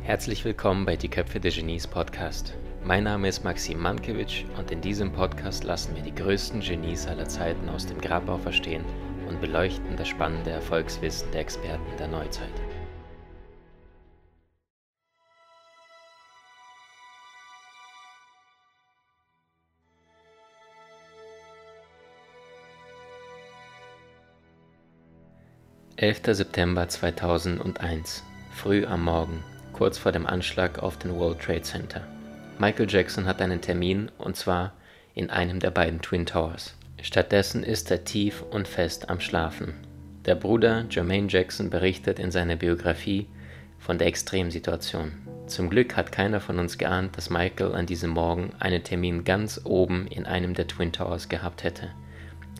Herzlich willkommen bei Die Köpfe der Genies Podcast. Mein Name ist Maxim Mankewitsch und in diesem Podcast lassen wir die größten Genies aller Zeiten aus dem Grabau verstehen und beleuchten das spannende Erfolgswissen der Experten der Neuzeit. Elfter September 2001, früh am Morgen, kurz vor dem Anschlag auf den World Trade Center. Michael Jackson hat einen Termin und zwar in einem der beiden Twin Towers. Stattdessen ist er tief und fest am Schlafen. Der Bruder Jermaine Jackson berichtet in seiner Biografie von der Extremsituation. Zum Glück hat keiner von uns geahnt, dass Michael an diesem Morgen einen Termin ganz oben in einem der Twin Towers gehabt hätte.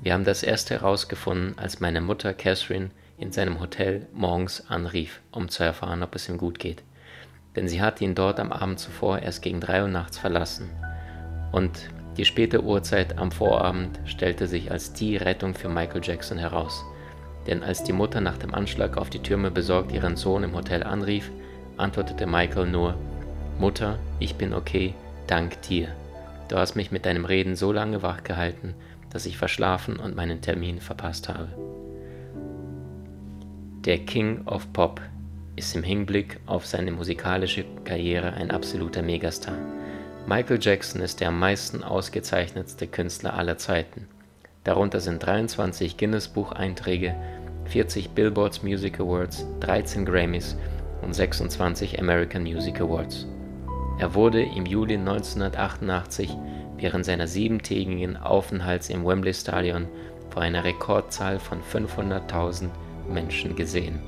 Wir haben das erst herausgefunden, als meine Mutter Catherine in seinem Hotel morgens anrief, um zu erfahren, ob es ihm gut geht. Denn sie hatte ihn dort am Abend zuvor erst gegen drei Uhr nachts verlassen. Und die späte Uhrzeit am Vorabend stellte sich als die Rettung für Michael Jackson heraus. Denn als die Mutter nach dem Anschlag auf die Türme besorgt ihren Sohn im Hotel anrief, antwortete Michael nur, Mutter, ich bin okay, dank dir. Du hast mich mit deinem Reden so lange wachgehalten, dass ich verschlafen und meinen Termin verpasst habe. Der King of Pop ist im Hinblick auf seine musikalische Karriere ein absoluter Megastar. Michael Jackson ist der am meisten ausgezeichnetste Künstler aller Zeiten. Darunter sind 23 Guinness-Bucheinträge, 40 Billboards Music Awards, 13 Grammys und 26 American Music Awards. Er wurde im Juli 1988 während seiner siebentägigen Aufenthalts im Wembley Stadion vor einer Rekordzahl von 500.000 Menschen gesehen.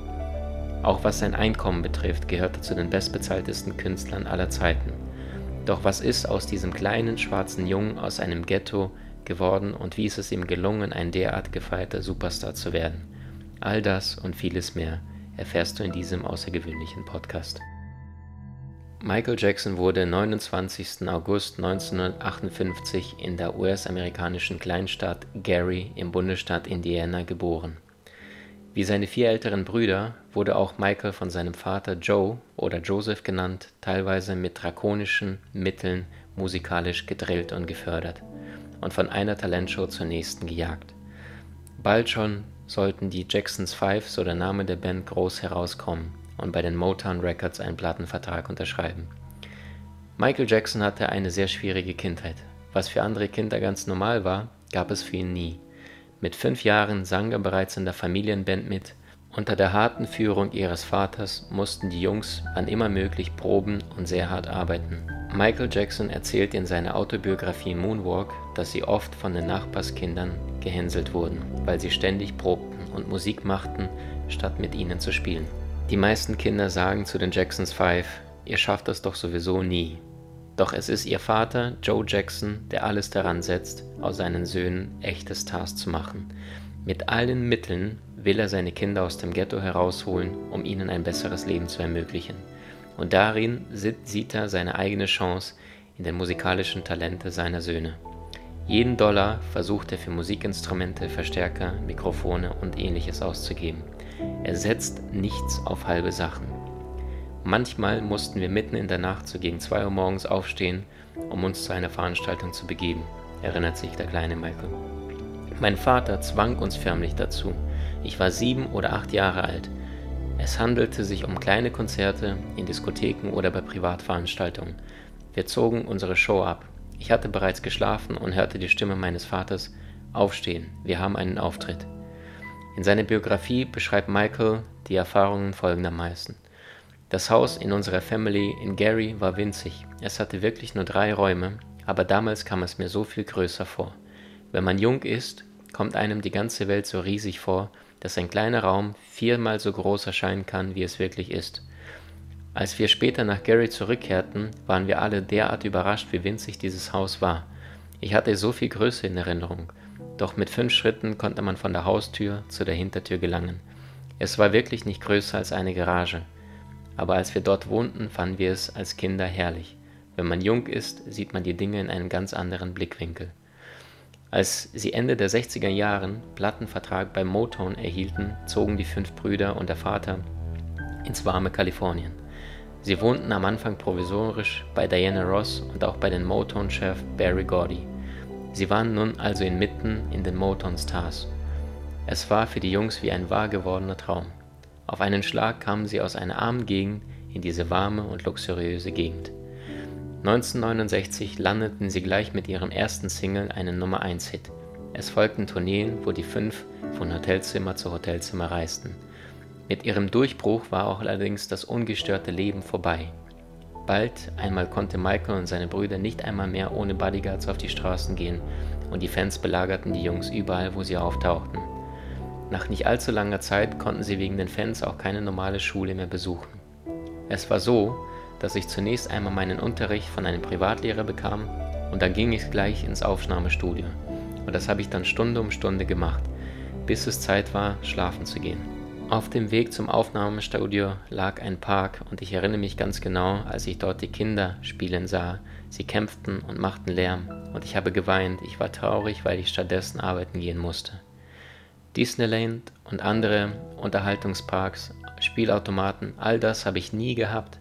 Auch was sein Einkommen betrifft, gehört er zu den bestbezahltesten Künstlern aller Zeiten. Doch was ist aus diesem kleinen schwarzen Jungen aus einem Ghetto geworden und wie ist es ihm gelungen, ein derart gefeierter Superstar zu werden? All das und vieles mehr erfährst du in diesem außergewöhnlichen Podcast. Michael Jackson wurde 29. August 1958 in der US-amerikanischen Kleinstadt Gary im Bundesstaat Indiana geboren. Wie seine vier älteren Brüder wurde auch Michael von seinem Vater Joe oder Joseph genannt, teilweise mit drakonischen Mitteln musikalisch gedrillt und gefördert und von einer Talentshow zur nächsten gejagt. Bald schon sollten die Jacksons Five, so der Name der Band, groß herauskommen und bei den Motown Records einen Plattenvertrag unterschreiben. Michael Jackson hatte eine sehr schwierige Kindheit. Was für andere Kinder ganz normal war, gab es für ihn nie. Mit fünf Jahren sang er bereits in der Familienband mit. Unter der harten Führung ihres Vaters mussten die Jungs, wann immer möglich, proben und sehr hart arbeiten. Michael Jackson erzählt in seiner Autobiografie Moonwalk, dass sie oft von den Nachbarskindern gehänselt wurden, weil sie ständig probten und Musik machten, statt mit ihnen zu spielen. Die meisten Kinder sagen zu den Jacksons Five, ihr schafft das doch sowieso nie. Doch es ist ihr Vater, Joe Jackson, der alles daran setzt, aus seinen Söhnen echte Stars zu machen. Mit allen Mitteln will er seine Kinder aus dem Ghetto herausholen, um ihnen ein besseres Leben zu ermöglichen. Und darin sieht er seine eigene Chance in den musikalischen Talente seiner Söhne. Jeden Dollar versucht er für Musikinstrumente, Verstärker, Mikrofone und ähnliches auszugeben. Er setzt nichts auf halbe Sachen. Manchmal mussten wir mitten in der Nacht so gegen 2 Uhr morgens aufstehen, um uns zu einer Veranstaltung zu begeben, erinnert sich der kleine Michael. Mein Vater zwang uns förmlich dazu. Ich war sieben oder acht Jahre alt. Es handelte sich um kleine Konzerte in Diskotheken oder bei Privatveranstaltungen. Wir zogen unsere Show ab. Ich hatte bereits geschlafen und hörte die Stimme meines Vaters Aufstehen, wir haben einen Auftritt. In seiner Biografie beschreibt Michael die Erfahrungen folgendermaßen. Das Haus in unserer Family in Gary war winzig. Es hatte wirklich nur drei Räume, aber damals kam es mir so viel größer vor. Wenn man jung ist, kommt einem die ganze Welt so riesig vor, dass ein kleiner Raum viermal so groß erscheinen kann, wie es wirklich ist. Als wir später nach Gary zurückkehrten, waren wir alle derart überrascht, wie winzig dieses Haus war. Ich hatte so viel Größe in Erinnerung, doch mit fünf Schritten konnte man von der Haustür zu der Hintertür gelangen. Es war wirklich nicht größer als eine Garage aber als wir dort wohnten, fanden wir es als Kinder herrlich. Wenn man jung ist, sieht man die Dinge in einem ganz anderen Blickwinkel. Als sie Ende der 60er Jahren Plattenvertrag bei Motown erhielten, zogen die fünf Brüder und der Vater ins warme Kalifornien. Sie wohnten am Anfang provisorisch bei Diana Ross und auch bei dem Motown-Chef Barry Gordy. Sie waren nun also inmitten in den Motown-Stars. Es war für die Jungs wie ein wahr gewordener Traum. Auf einen Schlag kamen sie aus einer armen Gegend in diese warme und luxuriöse Gegend. 1969 landeten sie gleich mit ihrem ersten Single einen Nummer-1-Hit. Es folgten Tourneen, wo die fünf von Hotelzimmer zu Hotelzimmer reisten. Mit ihrem Durchbruch war auch allerdings das ungestörte Leben vorbei. Bald einmal konnte Michael und seine Brüder nicht einmal mehr ohne Bodyguards auf die Straßen gehen und die Fans belagerten die Jungs überall, wo sie auftauchten. Nach nicht allzu langer Zeit konnten sie wegen den Fans auch keine normale Schule mehr besuchen. Es war so, dass ich zunächst einmal meinen Unterricht von einem Privatlehrer bekam und dann ging ich gleich ins Aufnahmestudio. Und das habe ich dann Stunde um Stunde gemacht, bis es Zeit war, schlafen zu gehen. Auf dem Weg zum Aufnahmestudio lag ein Park und ich erinnere mich ganz genau, als ich dort die Kinder spielen sah. Sie kämpften und machten Lärm und ich habe geweint. Ich war traurig, weil ich stattdessen arbeiten gehen musste. Disneyland und andere Unterhaltungsparks, Spielautomaten, all das habe ich nie gehabt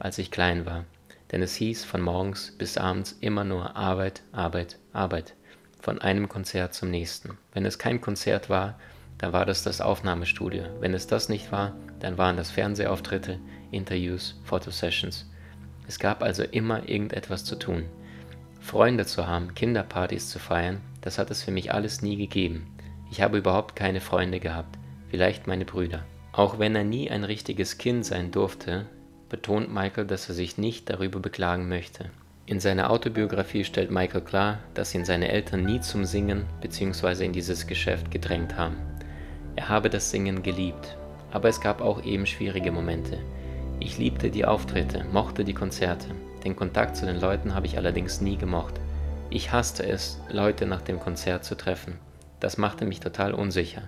als ich klein war, denn es hieß von morgens bis abends immer nur Arbeit, Arbeit, Arbeit, von einem Konzert zum nächsten. Wenn es kein Konzert war, dann war das das Aufnahmestudio. Wenn es das nicht war, dann waren das Fernsehauftritte, Interviews, Fotosessions. Es gab also immer irgendetwas zu tun. Freunde zu haben, Kinderpartys zu feiern, das hat es für mich alles nie gegeben. Ich habe überhaupt keine Freunde gehabt, vielleicht meine Brüder. Auch wenn er nie ein richtiges Kind sein durfte, betont Michael, dass er sich nicht darüber beklagen möchte. In seiner Autobiografie stellt Michael klar, dass ihn seine Eltern nie zum Singen bzw. in dieses Geschäft gedrängt haben. Er habe das Singen geliebt, aber es gab auch eben schwierige Momente. Ich liebte die Auftritte, mochte die Konzerte. Den Kontakt zu den Leuten habe ich allerdings nie gemocht. Ich hasste es, Leute nach dem Konzert zu treffen. Das machte mich total unsicher.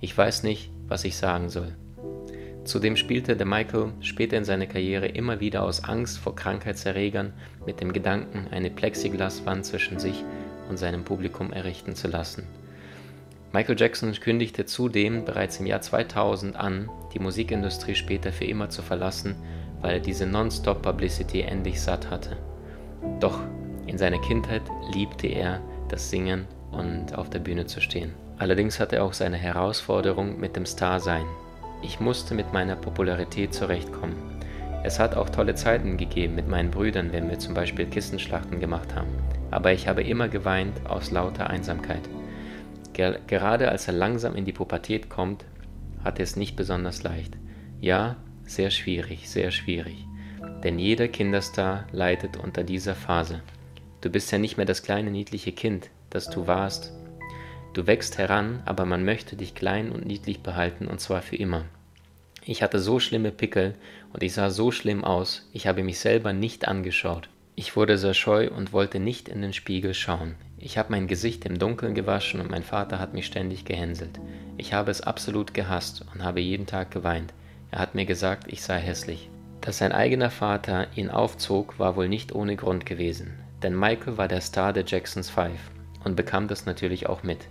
Ich weiß nicht, was ich sagen soll. Zudem spielte der Michael später in seiner Karriere immer wieder aus Angst vor Krankheitserregern mit dem Gedanken, eine Plexiglaswand zwischen sich und seinem Publikum errichten zu lassen. Michael Jackson kündigte zudem bereits im Jahr 2000 an, die Musikindustrie später für immer zu verlassen, weil er diese Non-Stop-Publicity endlich satt hatte. Doch in seiner Kindheit liebte er das Singen und auf der Bühne zu stehen. Allerdings hatte er auch seine Herausforderung mit dem Star-Sein. Ich musste mit meiner Popularität zurechtkommen. Es hat auch tolle Zeiten gegeben mit meinen Brüdern, wenn wir zum Beispiel Kissenschlachten gemacht haben. Aber ich habe immer geweint aus lauter Einsamkeit. Ger gerade als er langsam in die Pubertät kommt, hat er es nicht besonders leicht. Ja, sehr schwierig, sehr schwierig. Denn jeder Kinderstar leidet unter dieser Phase. Du bist ja nicht mehr das kleine niedliche Kind, das du warst, Du wächst heran, aber man möchte dich klein und niedlich behalten und zwar für immer. Ich hatte so schlimme Pickel und ich sah so schlimm aus, ich habe mich selber nicht angeschaut. Ich wurde sehr scheu und wollte nicht in den Spiegel schauen. Ich habe mein Gesicht im Dunkeln gewaschen und mein Vater hat mich ständig gehänselt. Ich habe es absolut gehasst und habe jeden Tag geweint. Er hat mir gesagt, ich sei hässlich. Dass sein eigener Vater ihn aufzog, war wohl nicht ohne Grund gewesen, denn Michael war der Star der Jacksons Five und bekam das natürlich auch mit.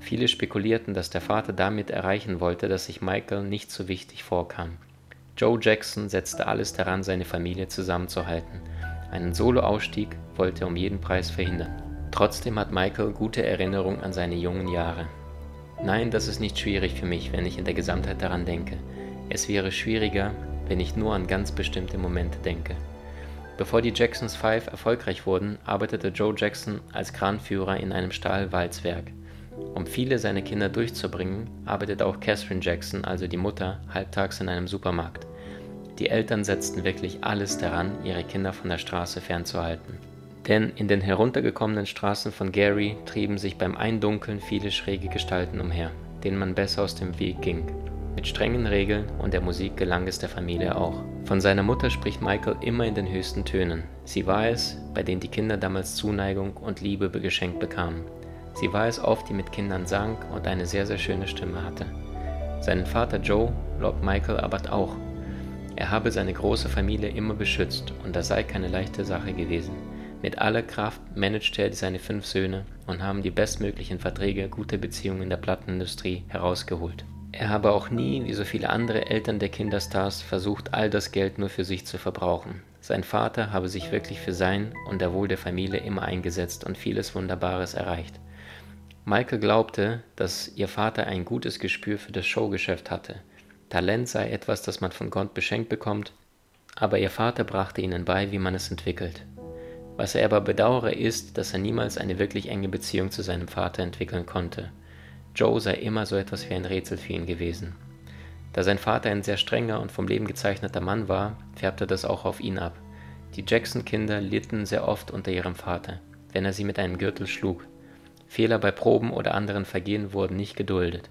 Viele spekulierten, dass der Vater damit erreichen wollte, dass sich Michael nicht so wichtig vorkam. Joe Jackson setzte alles daran, seine Familie zusammenzuhalten. Einen Soloausstieg wollte er um jeden Preis verhindern. Trotzdem hat Michael gute Erinnerungen an seine jungen Jahre. Nein, das ist nicht schwierig für mich, wenn ich in der Gesamtheit daran denke. Es wäre schwieriger, wenn ich nur an ganz bestimmte Momente denke. Bevor die Jacksons Five erfolgreich wurden, arbeitete Joe Jackson als Kranführer in einem Stahlwalzwerk. Um viele seiner Kinder durchzubringen, arbeitet auch Catherine Jackson, also die Mutter, halbtags in einem Supermarkt. Die Eltern setzten wirklich alles daran, ihre Kinder von der Straße fernzuhalten. Denn in den heruntergekommenen Straßen von Gary trieben sich beim Eindunkeln viele schräge Gestalten umher, denen man besser aus dem Weg ging. Mit strengen Regeln und der Musik gelang es der Familie auch. Von seiner Mutter spricht Michael immer in den höchsten Tönen. Sie war es, bei denen die Kinder damals Zuneigung und Liebe geschenkt bekamen. Sie war es oft, die mit Kindern sang und eine sehr, sehr schöne Stimme hatte. Seinen Vater Joe lobt Michael aber auch. Er habe seine große Familie immer beschützt und das sei keine leichte Sache gewesen. Mit aller Kraft managt er seine fünf Söhne und haben die bestmöglichen Verträge, gute Beziehungen in der Plattenindustrie herausgeholt. Er habe auch nie, wie so viele andere Eltern der Kinderstars, versucht, all das Geld nur für sich zu verbrauchen. Sein Vater habe sich wirklich für sein und der Wohl der Familie immer eingesetzt und vieles Wunderbares erreicht. Michael glaubte, dass ihr Vater ein gutes Gespür für das Showgeschäft hatte. Talent sei etwas, das man von Gott beschenkt bekommt, aber ihr Vater brachte ihnen bei, wie man es entwickelt. Was er aber bedauere ist, dass er niemals eine wirklich enge Beziehung zu seinem Vater entwickeln konnte. Joe sei immer so etwas wie ein Rätsel für ihn gewesen. Da sein Vater ein sehr strenger und vom Leben gezeichneter Mann war, färbte das auch auf ihn ab. Die Jackson-Kinder litten sehr oft unter ihrem Vater, wenn er sie mit einem Gürtel schlug. Fehler bei Proben oder anderen Vergehen wurden nicht geduldet.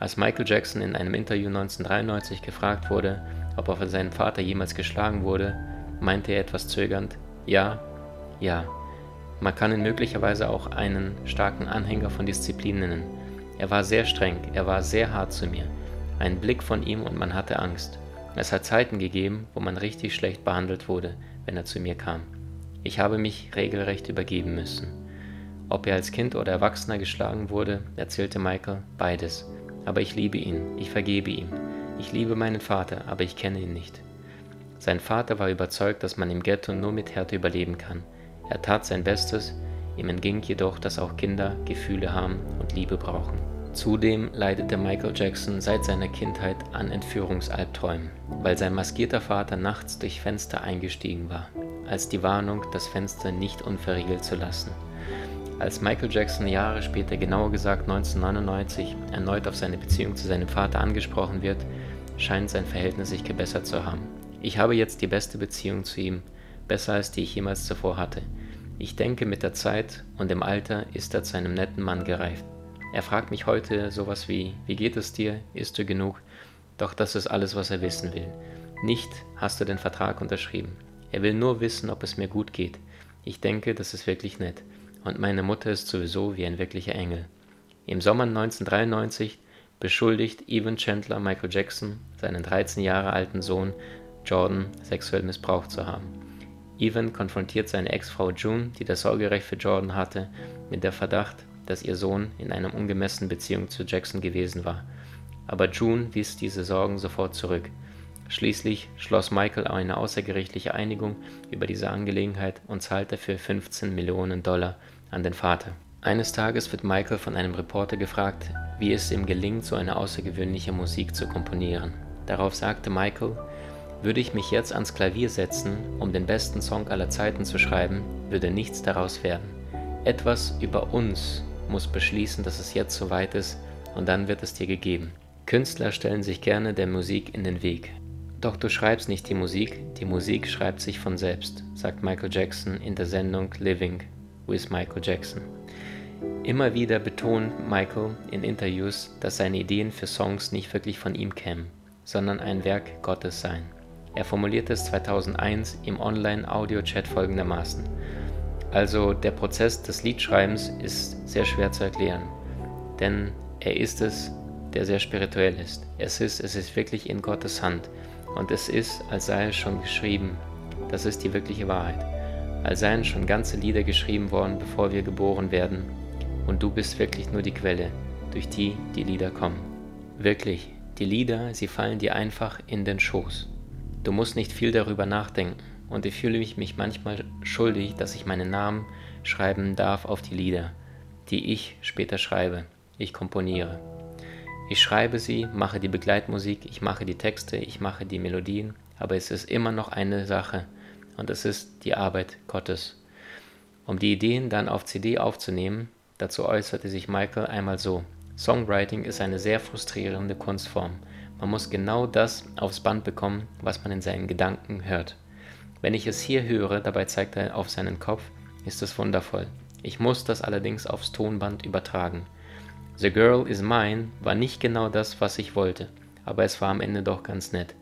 Als Michael Jackson in einem Interview 1993 gefragt wurde, ob er von seinem Vater jemals geschlagen wurde, meinte er etwas zögernd, ja, ja. Man kann ihn möglicherweise auch einen starken Anhänger von Disziplin nennen. Er war sehr streng, er war sehr hart zu mir. Ein Blick von ihm und man hatte Angst. Es hat Zeiten gegeben, wo man richtig schlecht behandelt wurde, wenn er zu mir kam. Ich habe mich regelrecht übergeben müssen. Ob er als Kind oder Erwachsener geschlagen wurde, erzählte Michael, beides. Aber ich liebe ihn, ich vergebe ihm. Ich liebe meinen Vater, aber ich kenne ihn nicht. Sein Vater war überzeugt, dass man im Ghetto nur mit Härte überleben kann. Er tat sein Bestes, ihm entging jedoch, dass auch Kinder Gefühle haben und Liebe brauchen. Zudem leidete Michael Jackson seit seiner Kindheit an Entführungsalbträumen, weil sein maskierter Vater nachts durch Fenster eingestiegen war, als die Warnung, das Fenster nicht unverriegelt zu lassen. Als Michael Jackson Jahre später, genauer gesagt 1999, erneut auf seine Beziehung zu seinem Vater angesprochen wird, scheint sein Verhältnis sich gebessert zu haben. Ich habe jetzt die beste Beziehung zu ihm, besser als die ich jemals zuvor hatte. Ich denke, mit der Zeit und dem Alter ist er zu einem netten Mann gereift. Er fragt mich heute sowas wie, wie geht es dir, isst du genug? Doch das ist alles, was er wissen will. Nicht, hast du den Vertrag unterschrieben. Er will nur wissen, ob es mir gut geht. Ich denke, das ist wirklich nett. Und meine Mutter ist sowieso wie ein wirklicher Engel. Im Sommer 1993 beschuldigt Evan Chandler Michael Jackson, seinen 13 Jahre alten Sohn Jordan, sexuell missbraucht zu haben. Evan konfrontiert seine Ex-Frau June, die das Sorgerecht für Jordan hatte, mit der Verdacht, dass ihr Sohn in einer ungemessenen Beziehung zu Jackson gewesen war. Aber June wies diese Sorgen sofort zurück. Schließlich schloss Michael eine außergerichtliche Einigung über diese Angelegenheit und zahlte für 15 Millionen Dollar an den Vater. Eines Tages wird Michael von einem Reporter gefragt, wie es ihm gelingt, so eine außergewöhnliche Musik zu komponieren. Darauf sagte Michael, würde ich mich jetzt ans Klavier setzen, um den besten Song aller Zeiten zu schreiben, würde nichts daraus werden. Etwas über uns muss beschließen, dass es jetzt soweit ist und dann wird es dir gegeben. Künstler stellen sich gerne der Musik in den Weg. Doch du schreibst nicht die Musik, die Musik schreibt sich von selbst, sagt Michael Jackson in der Sendung Living with Michael Jackson. Immer wieder betont Michael in Interviews, dass seine Ideen für Songs nicht wirklich von ihm kämen, sondern ein Werk Gottes seien. Er formulierte es 2001 im Online-Audio-Chat folgendermaßen: also der Prozess des Liedschreibens ist sehr schwer zu erklären, denn er ist es, der sehr spirituell ist. Es ist, es ist wirklich in Gottes Hand und es ist, als sei es schon geschrieben. Das ist die wirkliche Wahrheit. Als seien schon ganze Lieder geschrieben worden, bevor wir geboren werden. Und du bist wirklich nur die Quelle, durch die die Lieder kommen. Wirklich, die Lieder, sie fallen dir einfach in den Schoß. Du musst nicht viel darüber nachdenken und ich fühle mich, manchmal schuldig, dass ich meinen Namen schreiben darf auf die Lieder, die ich später schreibe. Ich komponiere. Ich schreibe sie, mache die Begleitmusik, ich mache die Texte, ich mache die Melodien, aber es ist immer noch eine Sache und es ist die Arbeit Gottes. Um die Ideen dann auf CD aufzunehmen, dazu äußerte sich Michael einmal so. Songwriting ist eine sehr frustrierende Kunstform. Man muss genau das aufs Band bekommen, was man in seinen Gedanken hört. Wenn ich es hier höre, dabei zeigt er auf seinen Kopf, ist es wundervoll. Ich muss das allerdings aufs Tonband übertragen. The Girl is Mine war nicht genau das, was ich wollte, aber es war am Ende doch ganz nett.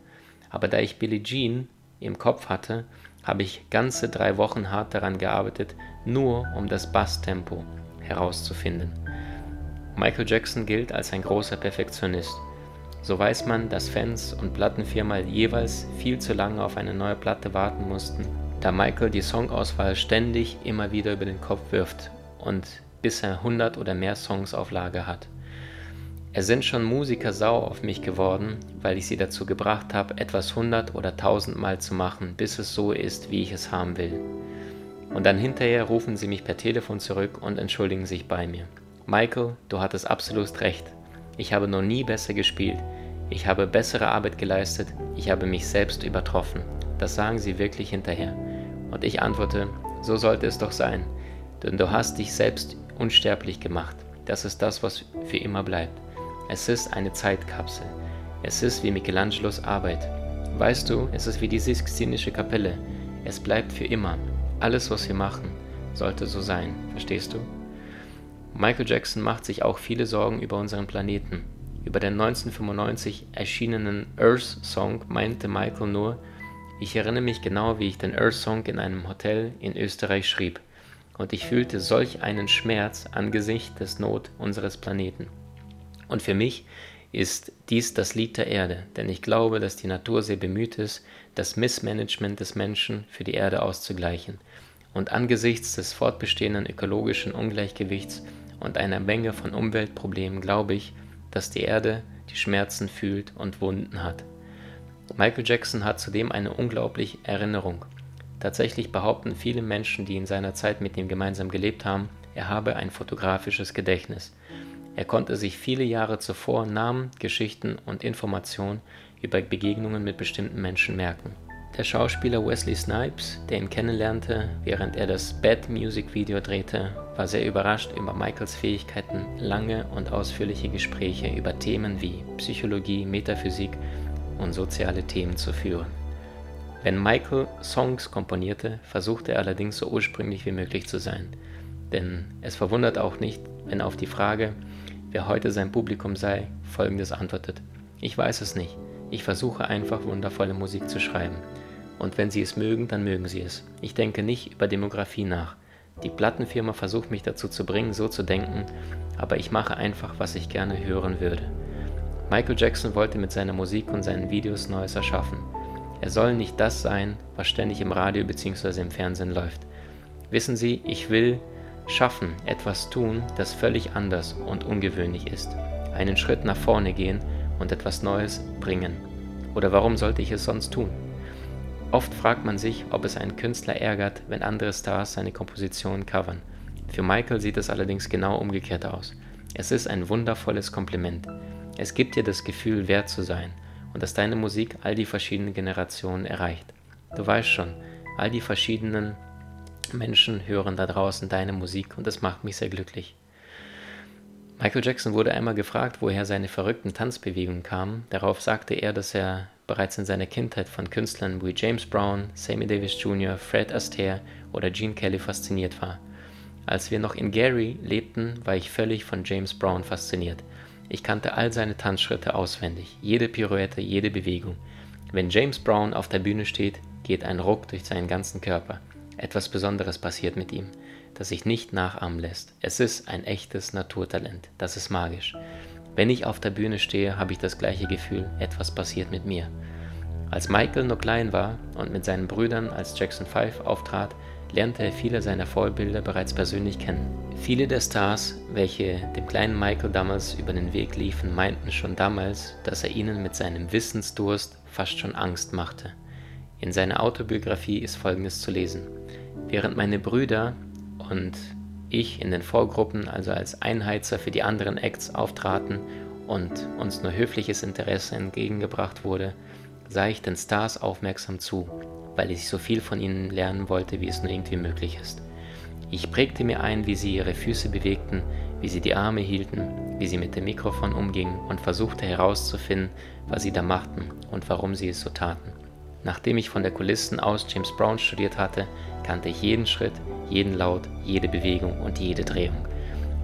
Aber da ich Billie Jean im Kopf hatte, habe ich ganze drei Wochen hart daran gearbeitet, nur um das Basstempo herauszufinden. Michael Jackson gilt als ein großer Perfektionist. So weiß man, dass Fans und Plattenfirmen jeweils viel zu lange auf eine neue Platte warten mussten, da Michael die Songauswahl ständig immer wieder über den Kopf wirft und bis er 100 oder mehr Songs auf Lager hat. Es sind schon Musiker sauer auf mich geworden, weil ich sie dazu gebracht habe, etwas 100 oder 1000 Mal zu machen, bis es so ist, wie ich es haben will. Und dann hinterher rufen sie mich per Telefon zurück und entschuldigen sich bei mir. Michael, du hattest absolut recht. Ich habe noch nie besser gespielt. Ich habe bessere Arbeit geleistet. Ich habe mich selbst übertroffen. Das sagen sie wirklich hinterher. Und ich antworte, so sollte es doch sein. Denn du hast dich selbst unsterblich gemacht. Das ist das, was für immer bleibt. Es ist eine Zeitkapsel. Es ist wie Michelangelos Arbeit. Weißt du, es ist wie die Sixtinische Kapelle. Es bleibt für immer. Alles, was wir machen, sollte so sein. Verstehst du? Michael Jackson macht sich auch viele Sorgen über unseren Planeten. Über den 1995 erschienenen Earth-Song meinte Michael nur, ich erinnere mich genau, wie ich den Earth-Song in einem Hotel in Österreich schrieb, und ich fühlte solch einen Schmerz angesichts des Not unseres Planeten. Und für mich ist dies das Lied der Erde, denn ich glaube, dass die Natur sehr bemüht ist, das Missmanagement des Menschen für die Erde auszugleichen. Und angesichts des fortbestehenden ökologischen Ungleichgewichts und einer Menge von Umweltproblemen glaube ich, dass die Erde die Schmerzen fühlt und Wunden hat. Michael Jackson hat zudem eine unglaubliche Erinnerung. Tatsächlich behaupten viele Menschen, die in seiner Zeit mit ihm gemeinsam gelebt haben, er habe ein fotografisches Gedächtnis. Er konnte sich viele Jahre zuvor Namen, Geschichten und Informationen über Begegnungen mit bestimmten Menschen merken. Der Schauspieler Wesley Snipes, der ihn kennenlernte, während er das Bad Music Video drehte, war sehr überrascht über Michaels Fähigkeiten, lange und ausführliche Gespräche über Themen wie Psychologie, Metaphysik und soziale Themen zu führen. Wenn Michael Songs komponierte, versuchte er allerdings so ursprünglich wie möglich zu sein. Denn es verwundert auch nicht, wenn auf die Frage, wer heute sein Publikum sei, folgendes antwortet. Ich weiß es nicht. Ich versuche einfach wundervolle Musik zu schreiben. Und wenn Sie es mögen, dann mögen Sie es. Ich denke nicht über Demografie nach. Die Plattenfirma versucht mich dazu zu bringen, so zu denken, aber ich mache einfach, was ich gerne hören würde. Michael Jackson wollte mit seiner Musik und seinen Videos Neues erschaffen. Er soll nicht das sein, was ständig im Radio bzw. im Fernsehen läuft. Wissen Sie, ich will schaffen, etwas tun, das völlig anders und ungewöhnlich ist. Einen Schritt nach vorne gehen und etwas Neues bringen. Oder warum sollte ich es sonst tun? Oft fragt man sich, ob es einen Künstler ärgert, wenn andere Stars seine Kompositionen covern. Für Michael sieht es allerdings genau umgekehrt aus. Es ist ein wundervolles Kompliment. Es gibt dir das Gefühl, wert zu sein und dass deine Musik all die verschiedenen Generationen erreicht. Du weißt schon, all die verschiedenen Menschen hören da draußen deine Musik und das macht mich sehr glücklich. Michael Jackson wurde einmal gefragt, woher seine verrückten Tanzbewegungen kamen. Darauf sagte er, dass er bereits in seiner Kindheit von Künstlern wie James Brown, Sammy Davis Jr., Fred Astaire oder Gene Kelly fasziniert war. Als wir noch in Gary lebten, war ich völlig von James Brown fasziniert. Ich kannte all seine Tanzschritte auswendig, jede Pirouette, jede Bewegung. Wenn James Brown auf der Bühne steht, geht ein Ruck durch seinen ganzen Körper. Etwas Besonderes passiert mit ihm, das sich nicht nachahmen lässt. Es ist ein echtes Naturtalent, das ist magisch. Wenn ich auf der Bühne stehe, habe ich das gleiche Gefühl, etwas passiert mit mir. Als Michael noch klein war und mit seinen Brüdern als Jackson 5 auftrat, lernte er viele seiner Vorbilder bereits persönlich kennen. Viele der Stars, welche dem kleinen Michael damals über den Weg liefen, meinten schon damals, dass er ihnen mit seinem Wissensdurst fast schon Angst machte. In seiner Autobiografie ist folgendes zu lesen. Während meine Brüder und ich in den Vorgruppen, also als Einheizer für die anderen Acts auftraten und uns nur höfliches Interesse entgegengebracht wurde, sah ich den Stars aufmerksam zu, weil ich so viel von ihnen lernen wollte, wie es nur irgendwie möglich ist. Ich prägte mir ein, wie sie ihre Füße bewegten, wie sie die Arme hielten, wie sie mit dem Mikrofon umgingen und versuchte herauszufinden, was sie da machten und warum sie es so taten. Nachdem ich von der Kulissen aus James Brown studiert hatte, kannte ich jeden Schritt, jeden Laut, jede Bewegung und jede Drehung.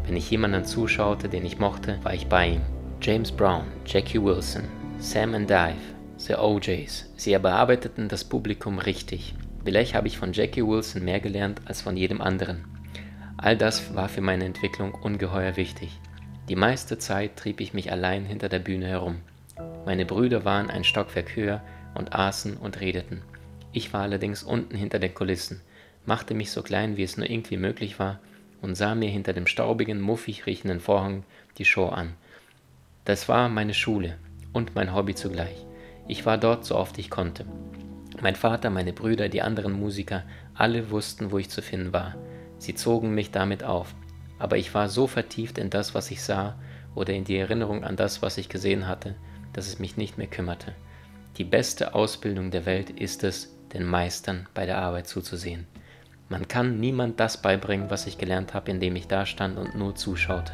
Wenn ich jemanden zuschaute, den ich mochte, war ich bei ihm. James Brown, Jackie Wilson, Sam and Dive, The OJs. Sie bearbeiteten das Publikum richtig. Vielleicht habe ich von Jackie Wilson mehr gelernt als von jedem anderen. All das war für meine Entwicklung ungeheuer wichtig. Die meiste Zeit trieb ich mich allein hinter der Bühne herum. Meine Brüder waren ein Stockwerk höher und aßen und redeten. Ich war allerdings unten hinter den Kulissen, machte mich so klein, wie es nur irgendwie möglich war, und sah mir hinter dem staubigen, muffig riechenden Vorhang die Show an. Das war meine Schule und mein Hobby zugleich. Ich war dort so oft ich konnte. Mein Vater, meine Brüder, die anderen Musiker, alle wussten, wo ich zu finden war. Sie zogen mich damit auf. Aber ich war so vertieft in das, was ich sah, oder in die Erinnerung an das, was ich gesehen hatte, dass es mich nicht mehr kümmerte. Die beste Ausbildung der Welt ist es, den Meistern bei der Arbeit zuzusehen. Man kann niemand das beibringen, was ich gelernt habe, indem ich da stand und nur zuschaute.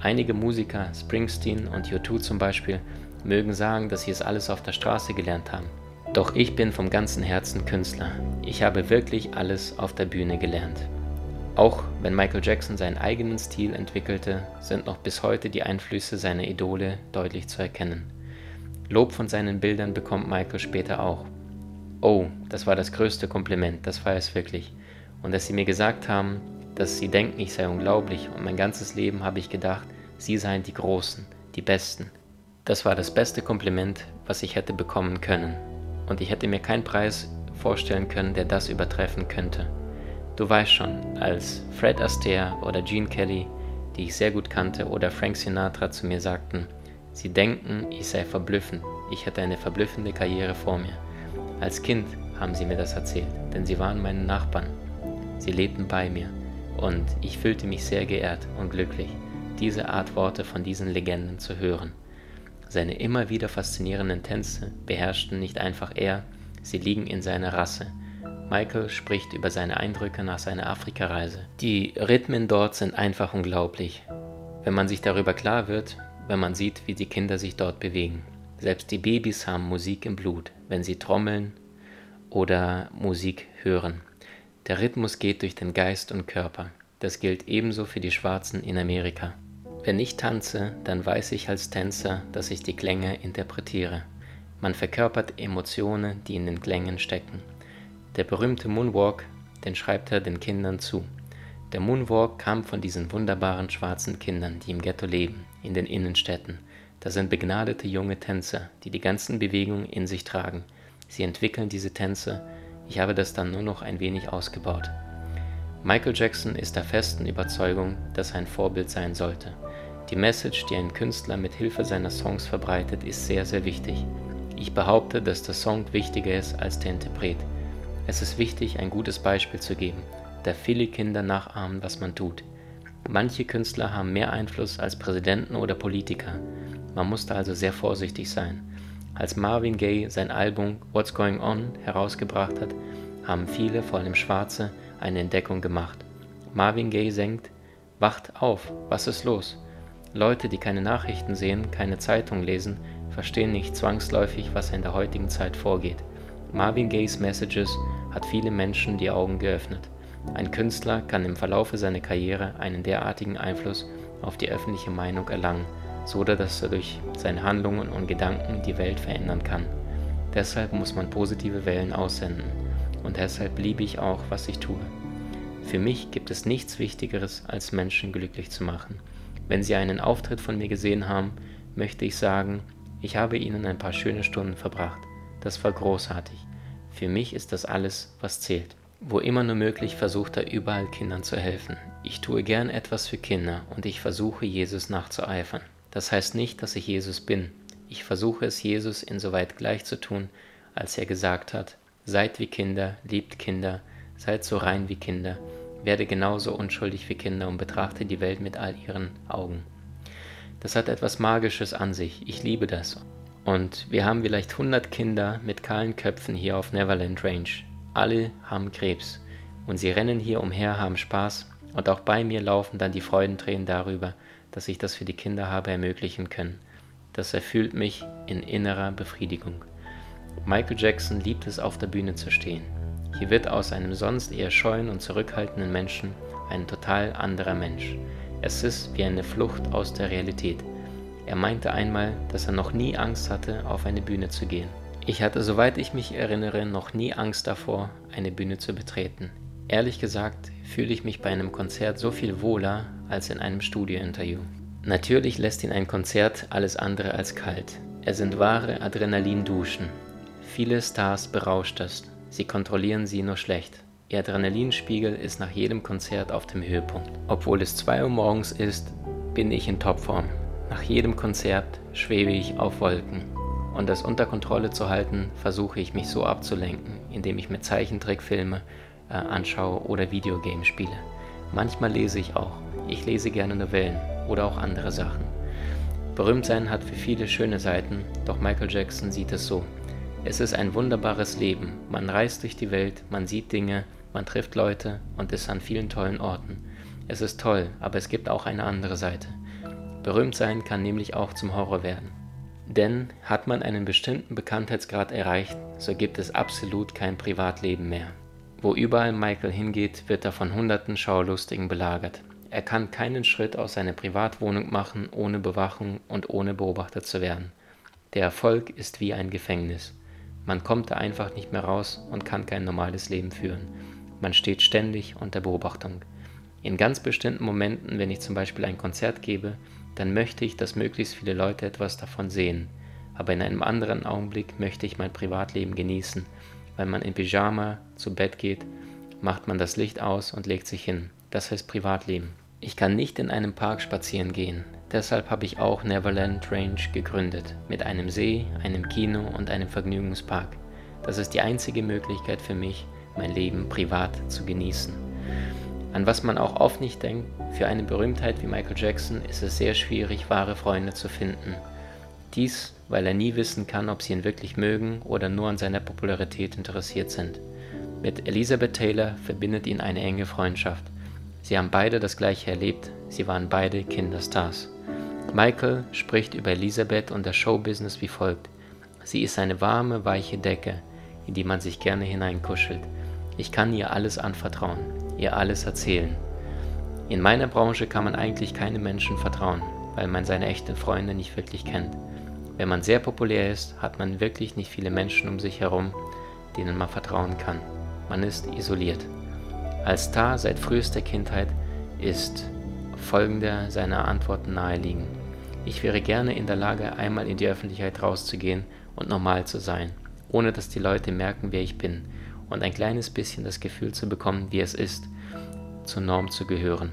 Einige Musiker, Springsteen und U2 zum Beispiel, mögen sagen, dass sie es alles auf der Straße gelernt haben. Doch ich bin vom ganzen Herzen Künstler. Ich habe wirklich alles auf der Bühne gelernt. Auch wenn Michael Jackson seinen eigenen Stil entwickelte, sind noch bis heute die Einflüsse seiner Idole deutlich zu erkennen. Lob von seinen Bildern bekommt Michael später auch. Oh, das war das größte Kompliment, das war es wirklich. Und dass sie mir gesagt haben, dass sie denken, ich sei unglaublich und mein ganzes Leben habe ich gedacht, sie seien die Großen, die Besten. Das war das beste Kompliment, was ich hätte bekommen können und ich hätte mir keinen Preis vorstellen können, der das übertreffen könnte. Du weißt schon, als Fred Astaire oder Gene Kelly, die ich sehr gut kannte, oder Frank Sinatra zu mir sagten, sie denken, ich sei verblüffend, ich hätte eine verblüffende Karriere vor mir. Als Kind haben sie mir das erzählt, denn sie waren meine Nachbarn. Sie lebten bei mir und ich fühlte mich sehr geehrt und glücklich, diese Art Worte von diesen Legenden zu hören. Seine immer wieder faszinierenden Tänze beherrschten nicht einfach er, sie liegen in seiner Rasse. Michael spricht über seine Eindrücke nach seiner Afrikareise. Die Rhythmen dort sind einfach unglaublich. Wenn man sich darüber klar wird, wenn man sieht, wie die Kinder sich dort bewegen. Selbst die Babys haben Musik im Blut, wenn sie trommeln oder Musik hören. Der Rhythmus geht durch den Geist und Körper. Das gilt ebenso für die Schwarzen in Amerika. Wenn ich tanze, dann weiß ich als Tänzer, dass ich die Klänge interpretiere. Man verkörpert Emotionen, die in den Klängen stecken. Der berühmte Moonwalk, den schreibt er den Kindern zu. Der Moonwalk kam von diesen wunderbaren schwarzen Kindern, die im Ghetto leben, in den Innenstädten. Das sind begnadete junge Tänzer, die die ganzen Bewegungen in sich tragen. Sie entwickeln diese Tänze. Ich habe das dann nur noch ein wenig ausgebaut. Michael Jackson ist der festen Überzeugung, dass er ein Vorbild sein sollte. Die Message, die ein Künstler mit Hilfe seiner Songs verbreitet, ist sehr, sehr wichtig. Ich behaupte, dass der Song wichtiger ist als der Interpret. Es ist wichtig, ein gutes Beispiel zu geben, da viele Kinder nachahmen, was man tut. Manche Künstler haben mehr Einfluss als Präsidenten oder Politiker. Man musste also sehr vorsichtig sein. Als Marvin Gaye sein Album What's Going On herausgebracht hat, haben viele, vor allem Schwarze, eine Entdeckung gemacht. Marvin Gaye singt, Wacht auf, was ist los? Leute, die keine Nachrichten sehen, keine Zeitung lesen, verstehen nicht zwangsläufig, was in der heutigen Zeit vorgeht. Marvin Gayes Messages hat viele Menschen die Augen geöffnet. Ein Künstler kann im Verlaufe seiner Karriere einen derartigen Einfluss auf die öffentliche Meinung erlangen, so dass er durch seine Handlungen und Gedanken die Welt verändern kann. Deshalb muss man positive Wellen aussenden. Und deshalb liebe ich auch, was ich tue. Für mich gibt es nichts Wichtigeres, als Menschen glücklich zu machen. Wenn Sie einen Auftritt von mir gesehen haben, möchte ich sagen, ich habe Ihnen ein paar schöne Stunden verbracht. Das war großartig. Für mich ist das alles, was zählt. Wo immer nur möglich versucht er überall Kindern zu helfen. Ich tue gern etwas für Kinder und ich versuche Jesus nachzueifern. Das heißt nicht, dass ich Jesus bin. Ich versuche es Jesus insoweit gleich zu tun, als er gesagt hat, seid wie Kinder, liebt Kinder, seid so rein wie Kinder, werde genauso unschuldig wie Kinder und betrachte die Welt mit all ihren Augen. Das hat etwas Magisches an sich. Ich liebe das. Und wir haben vielleicht 100 Kinder mit kahlen Köpfen hier auf Neverland Range. Alle haben Krebs. Und sie rennen hier umher, haben Spaß. Und auch bei mir laufen dann die Freudentränen darüber, dass ich das für die Kinder habe ermöglichen können. Das erfüllt mich in innerer Befriedigung. Michael Jackson liebt es, auf der Bühne zu stehen. Hier wird aus einem sonst eher scheuen und zurückhaltenden Menschen ein total anderer Mensch. Es ist wie eine Flucht aus der Realität. Er meinte einmal, dass er noch nie Angst hatte, auf eine Bühne zu gehen. Ich hatte, soweit ich mich erinnere, noch nie Angst davor, eine Bühne zu betreten. Ehrlich gesagt fühle ich mich bei einem Konzert so viel wohler als in einem Studiointerview. Natürlich lässt ihn ein Konzert alles andere als kalt. Es sind wahre Adrenalinduschen. Viele Stars berauscht es, Sie kontrollieren sie nur schlecht. Ihr Adrenalinspiegel ist nach jedem Konzert auf dem Höhepunkt. Obwohl es 2 Uhr morgens ist, bin ich in Topform. Nach jedem Konzert schwebe ich auf Wolken. Und das unter Kontrolle zu halten, versuche ich mich so abzulenken, indem ich mir Zeichentrickfilme äh, anschaue oder Videogames spiele. Manchmal lese ich auch. Ich lese gerne Novellen oder auch andere Sachen. Berühmtsein hat für viele schöne Seiten, doch Michael Jackson sieht es so. Es ist ein wunderbares Leben. Man reist durch die Welt, man sieht Dinge, man trifft Leute und ist an vielen tollen Orten. Es ist toll, aber es gibt auch eine andere Seite. Berühmt sein kann nämlich auch zum Horror werden. Denn hat man einen bestimmten Bekanntheitsgrad erreicht, so gibt es absolut kein Privatleben mehr. Wo überall Michael hingeht, wird er von hunderten Schaulustigen belagert. Er kann keinen Schritt aus seiner Privatwohnung machen, ohne Bewachung und ohne beobachtet zu werden. Der Erfolg ist wie ein Gefängnis. Man kommt da einfach nicht mehr raus und kann kein normales Leben führen. Man steht ständig unter Beobachtung. In ganz bestimmten Momenten, wenn ich zum Beispiel ein Konzert gebe, dann möchte ich, dass möglichst viele Leute etwas davon sehen. Aber in einem anderen Augenblick möchte ich mein Privatleben genießen. Weil man in Pyjama zu Bett geht, macht man das Licht aus und legt sich hin. Das heißt Privatleben. Ich kann nicht in einem Park spazieren gehen. Deshalb habe ich auch Neverland Range gegründet, mit einem See, einem Kino und einem Vergnügungspark. Das ist die einzige Möglichkeit für mich, mein Leben privat zu genießen. An was man auch oft nicht denkt, für eine Berühmtheit wie Michael Jackson ist es sehr schwierig, wahre Freunde zu finden. Dies, weil er nie wissen kann, ob sie ihn wirklich mögen oder nur an seiner Popularität interessiert sind. Mit Elizabeth Taylor verbindet ihn eine enge Freundschaft. Sie haben beide das gleiche erlebt, sie waren beide Kinderstars. Michael spricht über Elisabeth und das Showbusiness wie folgt. Sie ist eine warme, weiche Decke, in die man sich gerne hineinkuschelt. Ich kann ihr alles anvertrauen, ihr alles erzählen. In meiner Branche kann man eigentlich keinem Menschen vertrauen, weil man seine echten Freunde nicht wirklich kennt. Wenn man sehr populär ist, hat man wirklich nicht viele Menschen um sich herum, denen man vertrauen kann. Man ist isoliert. Als Star seit frühester Kindheit ist folgender seiner Antworten naheliegend. Ich wäre gerne in der Lage, einmal in die Öffentlichkeit rauszugehen und normal zu sein, ohne dass die Leute merken, wer ich bin, und ein kleines bisschen das Gefühl zu bekommen, wie es ist, zur Norm zu gehören.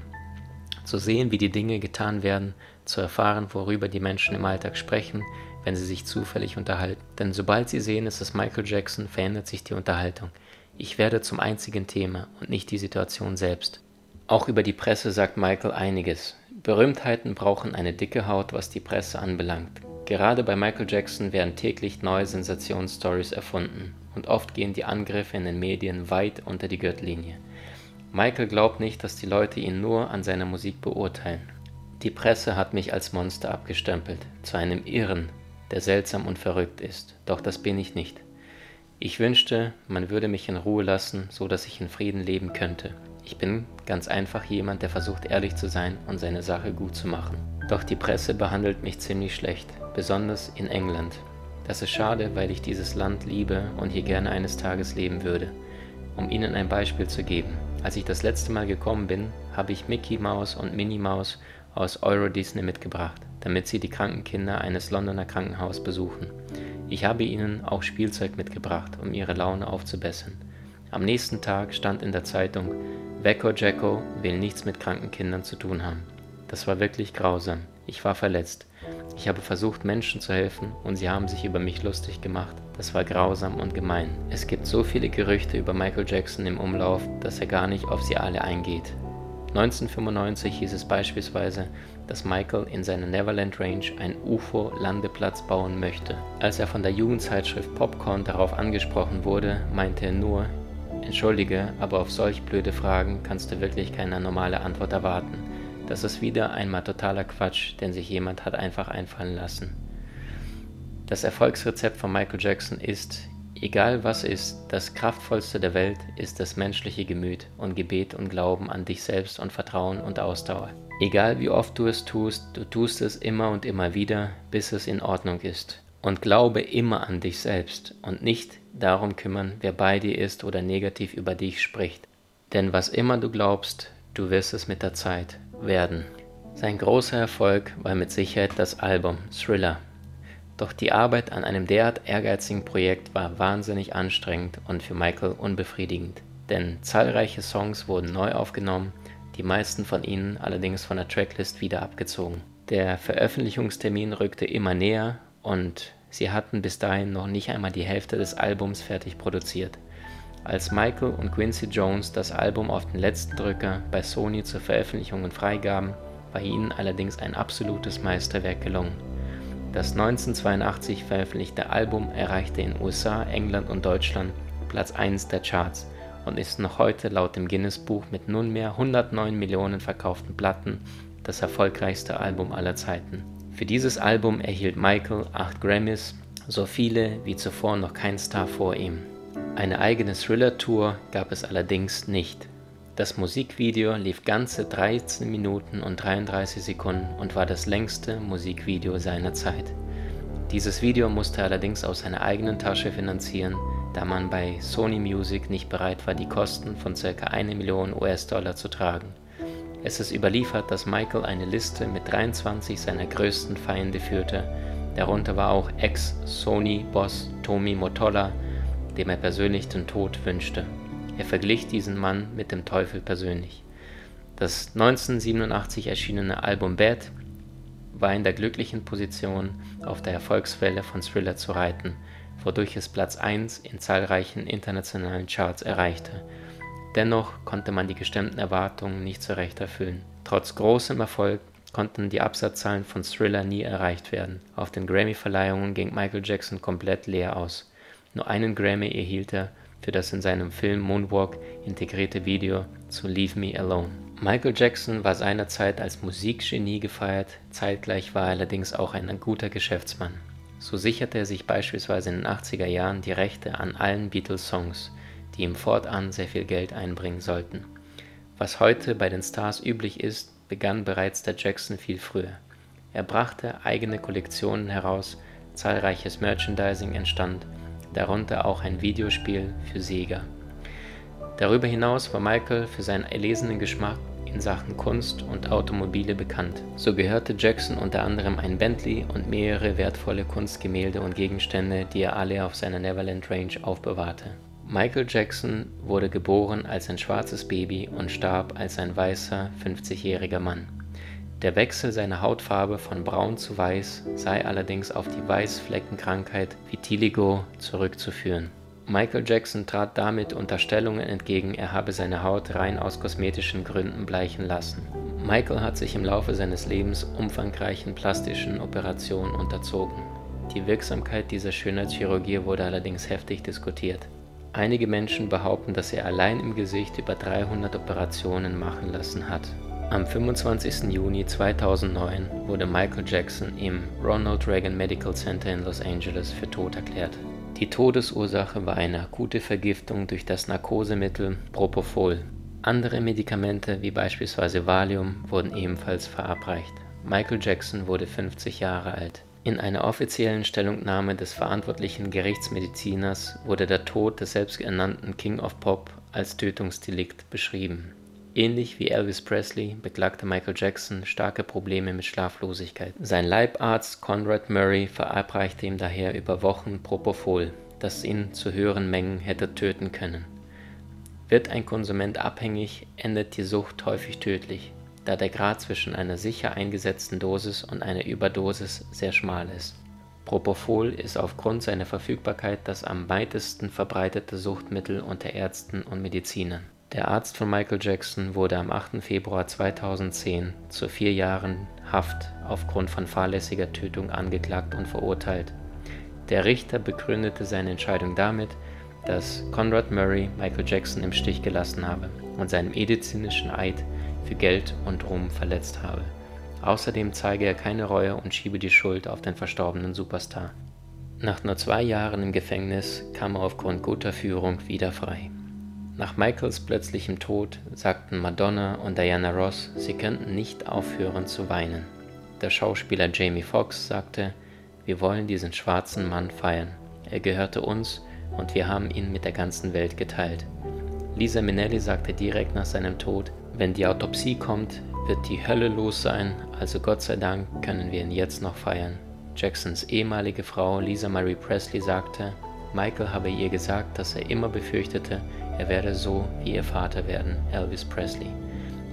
Zu sehen, wie die Dinge getan werden, zu erfahren, worüber die Menschen im Alltag sprechen, wenn sie sich zufällig unterhalten. Denn sobald sie sehen, es ist Michael Jackson, verändert sich die Unterhaltung. Ich werde zum einzigen Thema und nicht die Situation selbst. Auch über die Presse sagt Michael einiges. Berühmtheiten brauchen eine dicke Haut, was die Presse anbelangt. Gerade bei Michael Jackson werden täglich neue Sensationsstories erfunden und oft gehen die Angriffe in den Medien weit unter die Gürtellinie. Michael glaubt nicht, dass die Leute ihn nur an seiner Musik beurteilen. Die Presse hat mich als Monster abgestempelt, zu einem Irren, der seltsam und verrückt ist, doch das bin ich nicht. Ich wünschte, man würde mich in Ruhe lassen, so dass ich in Frieden leben könnte. Ich bin ganz einfach jemand, der versucht ehrlich zu sein und seine Sache gut zu machen. Doch die Presse behandelt mich ziemlich schlecht, besonders in England. Das ist schade, weil ich dieses Land liebe und hier gerne eines Tages leben würde. Um Ihnen ein Beispiel zu geben. Als ich das letzte Mal gekommen bin, habe ich Mickey Mouse und Minnie Mouse aus Euro Disney mitgebracht, damit sie die kranken Kinder eines Londoner Krankenhauses besuchen. Ich habe ihnen auch Spielzeug mitgebracht, um ihre Laune aufzubessern. Am nächsten Tag stand in der Zeitung, Wecko Jacko will nichts mit kranken Kindern zu tun haben. Das war wirklich grausam. Ich war verletzt. Ich habe versucht, Menschen zu helfen und sie haben sich über mich lustig gemacht. Das war grausam und gemein. Es gibt so viele Gerüchte über Michael Jackson im Umlauf, dass er gar nicht auf sie alle eingeht. 1995 hieß es beispielsweise, dass Michael in seiner Neverland Range einen UFO-Landeplatz bauen möchte. Als er von der Jugendzeitschrift Popcorn darauf angesprochen wurde, meinte er nur, Entschuldige, aber auf solch blöde Fragen kannst du wirklich keine normale Antwort erwarten. Das ist wieder einmal totaler Quatsch, den sich jemand hat einfach einfallen lassen. Das Erfolgsrezept von Michael Jackson ist, egal was ist, das kraftvollste der Welt ist das menschliche Gemüt und Gebet und Glauben an dich selbst und Vertrauen und Ausdauer. Egal wie oft du es tust, du tust es immer und immer wieder, bis es in Ordnung ist. Und glaube immer an dich selbst und nicht darum kümmern, wer bei dir ist oder negativ über dich spricht. Denn was immer du glaubst, du wirst es mit der Zeit werden. Sein großer Erfolg war mit Sicherheit das Album Thriller. Doch die Arbeit an einem derart ehrgeizigen Projekt war wahnsinnig anstrengend und für Michael unbefriedigend, denn zahlreiche Songs wurden neu aufgenommen, die meisten von ihnen allerdings von der Tracklist wieder abgezogen. Der Veröffentlichungstermin rückte immer näher und sie hatten bis dahin noch nicht einmal die Hälfte des Albums fertig produziert. Als Michael und Quincy Jones das Album auf den letzten Drücker bei Sony zur Veröffentlichung freigaben, war ihnen allerdings ein absolutes Meisterwerk gelungen. Das 1982 veröffentlichte Album erreichte in USA, England und Deutschland Platz 1 der Charts und ist noch heute laut dem Guinness-Buch mit nunmehr 109 Millionen verkauften Platten das erfolgreichste Album aller Zeiten. Für dieses Album erhielt Michael acht Grammys, so viele wie zuvor noch kein Star vor ihm. Eine eigene Thriller-Tour gab es allerdings nicht. Das Musikvideo lief ganze 13 Minuten und 33 Sekunden und war das längste Musikvideo seiner Zeit. Dieses Video musste er allerdings aus seiner eigenen Tasche finanzieren, da man bei Sony Music nicht bereit war, die Kosten von ca. 1 Million US-Dollar zu tragen. Es ist überliefert, dass Michael eine Liste mit 23 seiner größten Feinde führte. Darunter war auch Ex-Sony-Boss Tommy Motola, dem er persönlich den Tod wünschte. Er verglich diesen Mann mit dem Teufel persönlich. Das 1987 erschienene Album Bad war in der glücklichen Position, auf der Erfolgswelle von Thriller zu reiten, wodurch es Platz 1 in zahlreichen internationalen Charts erreichte. Dennoch konnte man die gestemmten Erwartungen nicht zu Recht erfüllen. Trotz großem Erfolg konnten die Absatzzahlen von Thriller nie erreicht werden. Auf den Grammy-Verleihungen ging Michael Jackson komplett leer aus. Nur einen Grammy erhielt er für das in seinem Film Moonwalk integrierte Video zu Leave Me Alone. Michael Jackson war seinerzeit als Musikgenie gefeiert, zeitgleich war er allerdings auch ein guter Geschäftsmann. So sicherte er sich beispielsweise in den 80er Jahren die Rechte an allen Beatles-Songs, die ihm fortan sehr viel Geld einbringen sollten. Was heute bei den Stars üblich ist, begann bereits der Jackson viel früher. Er brachte eigene Kollektionen heraus, zahlreiches Merchandising entstand darunter auch ein Videospiel für Sega. Darüber hinaus war Michael für seinen erlesenen Geschmack in Sachen Kunst und Automobile bekannt. So gehörte Jackson unter anderem ein Bentley und mehrere wertvolle Kunstgemälde und Gegenstände, die er alle auf seiner Neverland Range aufbewahrte. Michael Jackson wurde geboren als ein schwarzes Baby und starb als ein weißer 50-jähriger Mann. Der Wechsel seiner Hautfarbe von braun zu weiß sei allerdings auf die Weißfleckenkrankheit Vitiligo zurückzuführen. Michael Jackson trat damit Unterstellungen entgegen, er habe seine Haut rein aus kosmetischen Gründen bleichen lassen. Michael hat sich im Laufe seines Lebens umfangreichen plastischen Operationen unterzogen. Die Wirksamkeit dieser Schönheitschirurgie wurde allerdings heftig diskutiert. Einige Menschen behaupten, dass er allein im Gesicht über 300 Operationen machen lassen hat. Am 25. Juni 2009 wurde Michael Jackson im Ronald Reagan Medical Center in Los Angeles für tot erklärt. Die Todesursache war eine akute Vergiftung durch das Narkosemittel Propofol. Andere Medikamente wie beispielsweise Valium wurden ebenfalls verabreicht. Michael Jackson wurde 50 Jahre alt. In einer offiziellen Stellungnahme des verantwortlichen Gerichtsmediziners wurde der Tod des selbsternannten King of Pop als Tötungsdelikt beschrieben Ähnlich wie Elvis Presley beklagte Michael Jackson starke Probleme mit Schlaflosigkeit. Sein Leibarzt Conrad Murray verabreichte ihm daher über Wochen Propofol, das ihn zu höheren Mengen hätte töten können. Wird ein Konsument abhängig, endet die Sucht häufig tödlich, da der Grad zwischen einer sicher eingesetzten Dosis und einer Überdosis sehr schmal ist. Propofol ist aufgrund seiner Verfügbarkeit das am weitesten verbreitete Suchtmittel unter Ärzten und Medizinern der Arzt von Michael Jackson wurde am 8. Februar 2010 zu vier Jahren Haft aufgrund von fahrlässiger Tötung angeklagt und verurteilt. Der Richter begründete seine Entscheidung damit, dass Conrad Murray Michael Jackson im Stich gelassen habe und seinen medizinischen Eid für Geld und Ruhm verletzt habe. Außerdem zeige er keine Reue und schiebe die Schuld auf den verstorbenen Superstar. Nach nur zwei Jahren im Gefängnis kam er aufgrund guter Führung wieder frei. Nach Michaels plötzlichem Tod sagten Madonna und Diana Ross, sie könnten nicht aufhören zu weinen. Der Schauspieler Jamie Foxx sagte, wir wollen diesen schwarzen Mann feiern. Er gehörte uns und wir haben ihn mit der ganzen Welt geteilt. Lisa Minnelli sagte direkt nach seinem Tod, wenn die Autopsie kommt, wird die Hölle los sein, also Gott sei Dank können wir ihn jetzt noch feiern. Jacksons ehemalige Frau Lisa Marie Presley sagte, Michael habe ihr gesagt, dass er immer befürchtete, er werde so wie ihr Vater werden, Elvis Presley.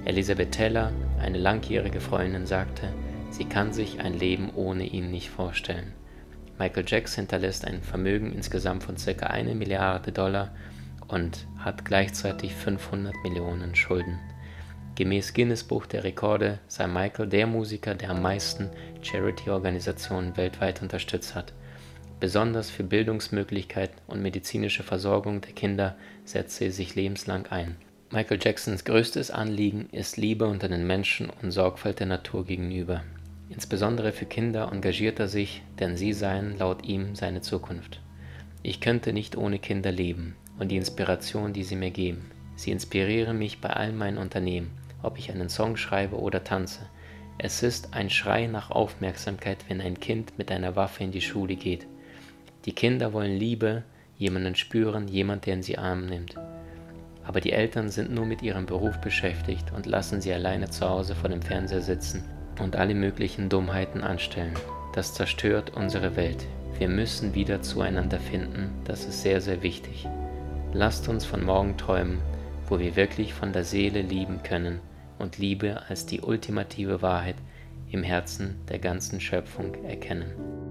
Elisabeth Teller, eine langjährige Freundin, sagte, sie kann sich ein Leben ohne ihn nicht vorstellen. Michael Jackson hinterlässt ein Vermögen insgesamt von ca. 1 Milliarde Dollar und hat gleichzeitig 500 Millionen Schulden. Gemäß Guinness Buch der Rekorde sei Michael der Musiker, der am meisten Charity-Organisationen weltweit unterstützt hat. Besonders für Bildungsmöglichkeiten und medizinische Versorgung der Kinder setzte er sich lebenslang ein. Michael Jacksons größtes Anliegen ist Liebe unter den Menschen und Sorgfalt der Natur gegenüber. Insbesondere für Kinder engagiert er sich, denn sie seien laut ihm seine Zukunft. Ich könnte nicht ohne Kinder leben und die Inspiration, die sie mir geben. Sie inspirieren mich bei all meinen Unternehmen, ob ich einen Song schreibe oder tanze. Es ist ein Schrei nach Aufmerksamkeit, wenn ein Kind mit einer Waffe in die Schule geht. Die Kinder wollen Liebe, jemanden spüren, jemand, der in sie Arm nimmt. Aber die Eltern sind nur mit ihrem Beruf beschäftigt und lassen sie alleine zu Hause vor dem Fernseher sitzen und alle möglichen Dummheiten anstellen. Das zerstört unsere Welt. Wir müssen wieder zueinander finden, das ist sehr, sehr wichtig. Lasst uns von morgen träumen, wo wir wirklich von der Seele lieben können und Liebe als die ultimative Wahrheit im Herzen der ganzen Schöpfung erkennen.